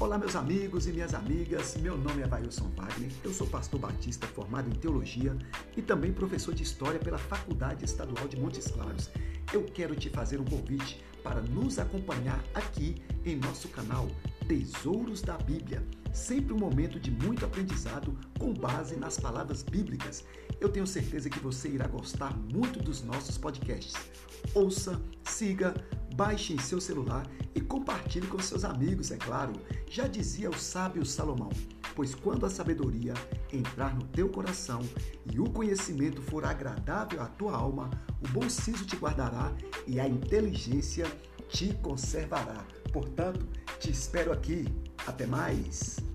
Olá, meus amigos e minhas amigas. Meu nome é Vailson Wagner. Eu sou pastor batista formado em teologia e também professor de história pela Faculdade Estadual de Montes Claros. Eu quero te fazer um convite para nos acompanhar aqui em nosso canal Tesouros da Bíblia. Sempre um momento de muito aprendizado com base nas palavras bíblicas. Eu tenho certeza que você irá gostar muito dos nossos podcasts. Ouça, siga, baixe em seu celular e compartilhe com seus amigos, é claro. Já dizia o sábio Salomão: Pois quando a sabedoria entrar no teu coração e o conhecimento for agradável à tua alma, o bom siso te guardará e a inteligência te conservará. Portanto, te espero aqui. Até mais!